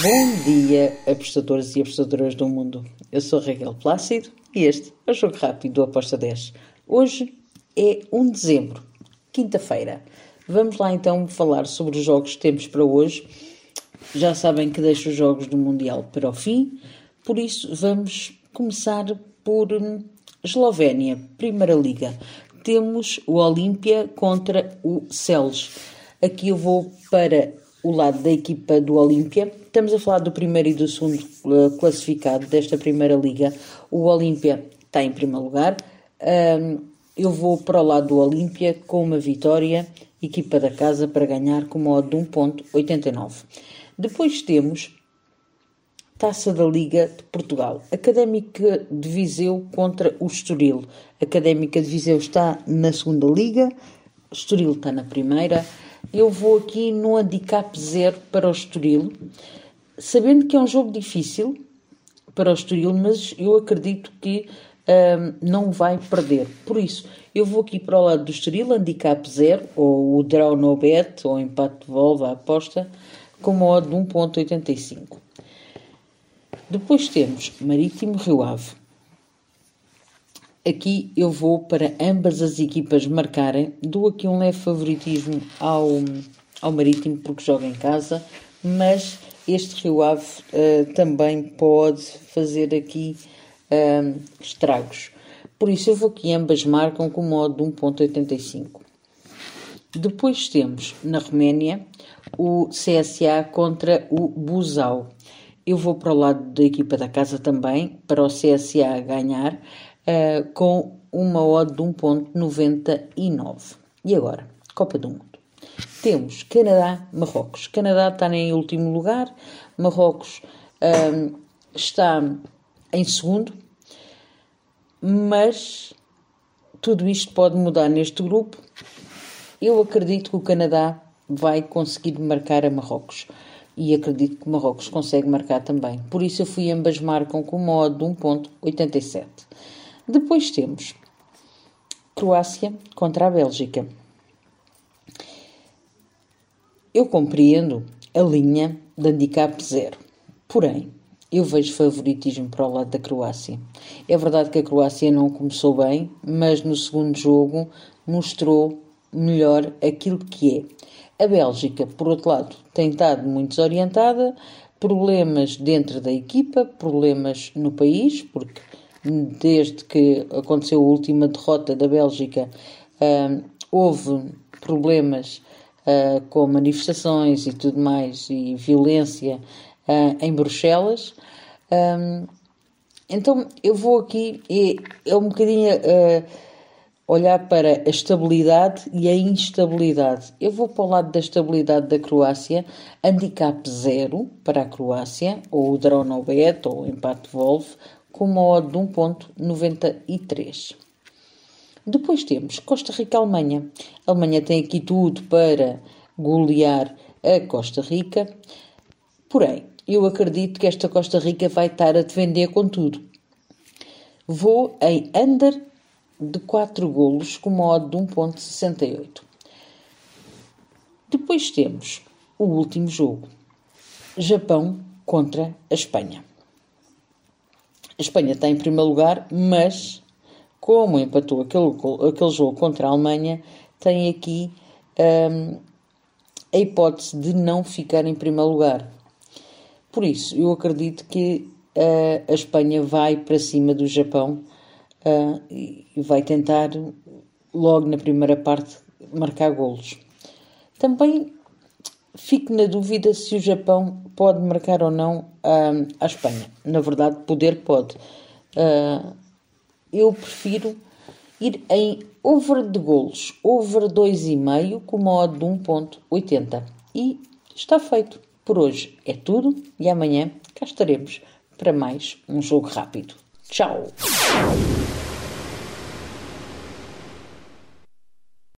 Bom dia, apostadores e apostadoras do mundo. Eu sou Raquel Plácido e este é o Jogo Rápido do Aposta 10. Hoje é 1 de dezembro, quinta-feira. Vamos lá então falar sobre os jogos que temos para hoje. Já sabem que deixo os jogos do Mundial para o fim, por isso vamos começar por hum, Eslovénia, Primeira Liga. Temos o Olímpia contra o Celes. Aqui eu vou para o lado da equipa do Olímpia. Estamos a falar do primeiro e do segundo uh, classificado desta primeira liga. O Olímpia está em primeiro lugar. Eu vou para o lado do Olímpia com uma vitória, equipa da casa para ganhar com modo de 1.89. Depois temos Taça da Liga de Portugal. Académica de Viseu contra o Estoril. Académica de Viseu está na segunda liga, Estoril está na primeira. Eu vou aqui no handicap zero para o Estoril, sabendo que é um jogo difícil para o Estoril, mas eu acredito que um, não vai perder. Por isso, eu vou aqui para o lado do Estoril, handicap zero, ou o draw no bet, ou empate de volta, a aposta, com modo de 1.85. Depois temos Marítimo Rio Ave. Aqui eu vou para ambas as equipas marcarem. Dou aqui um leve favoritismo ao, ao Marítimo porque joga em casa, mas este Rio Ave uh, também pode fazer aqui uh, estragos. Por isso eu vou aqui ambas marcam com modo de 1.85. Depois temos na Roménia o CSA contra o Busau. Eu vou para o lado da equipa da casa também, para o CSA ganhar, uh, com uma odd de 1.99. E agora, Copa do Mundo. Temos Canadá-Marrocos. Canadá está em último lugar, Marrocos uh, está em segundo, mas tudo isto pode mudar neste grupo. Eu acredito que o Canadá vai conseguir marcar a Marrocos e acredito que Marrocos consegue marcar também. Por isso eu fui ambas marcam com modo de 1.87. Depois temos Croácia contra a Bélgica. Eu compreendo a linha de handicap zero, porém eu vejo favoritismo para o lado da Croácia. É verdade que a Croácia não começou bem, mas no segundo jogo mostrou melhor aquilo que é. A Bélgica, por outro lado, tem estado muito desorientada, problemas dentro da equipa, problemas no país, porque desde que aconteceu a última derrota da Bélgica, uh, houve problemas uh, com manifestações e tudo mais, e violência uh, em Bruxelas. Um, então eu vou aqui, é, é um bocadinho olhar para a estabilidade e a instabilidade. Eu vou para o lado da estabilidade da Croácia, handicap zero para a Croácia, ou o draw no bet, ou o empate Wolf, com uma odd de 1.93. Depois temos Costa Rica-Alemanha. A Alemanha tem aqui tudo para golear a Costa Rica, porém, eu acredito que esta Costa Rica vai estar a defender com tudo. Vou em under de 4 golos com uma odd de 1.68. Depois temos o último jogo. Japão contra a Espanha. A Espanha está em primeiro lugar, mas como empatou aquele, aquele jogo contra a Alemanha, tem aqui um, a hipótese de não ficar em primeiro lugar. Por isso, eu acredito que uh, a Espanha vai para cima do Japão uh, e vai tentar, logo na primeira parte, marcar golos. Também fico na dúvida se o Japão pode marcar ou não uh, a Espanha. Na verdade, poder pode. Uh, eu prefiro ir em over de golos, over 2,5 com uma odd de 1.80. E está feito. Por hoje é tudo e amanhã cá estaremos para mais um jogo rápido. Tchau!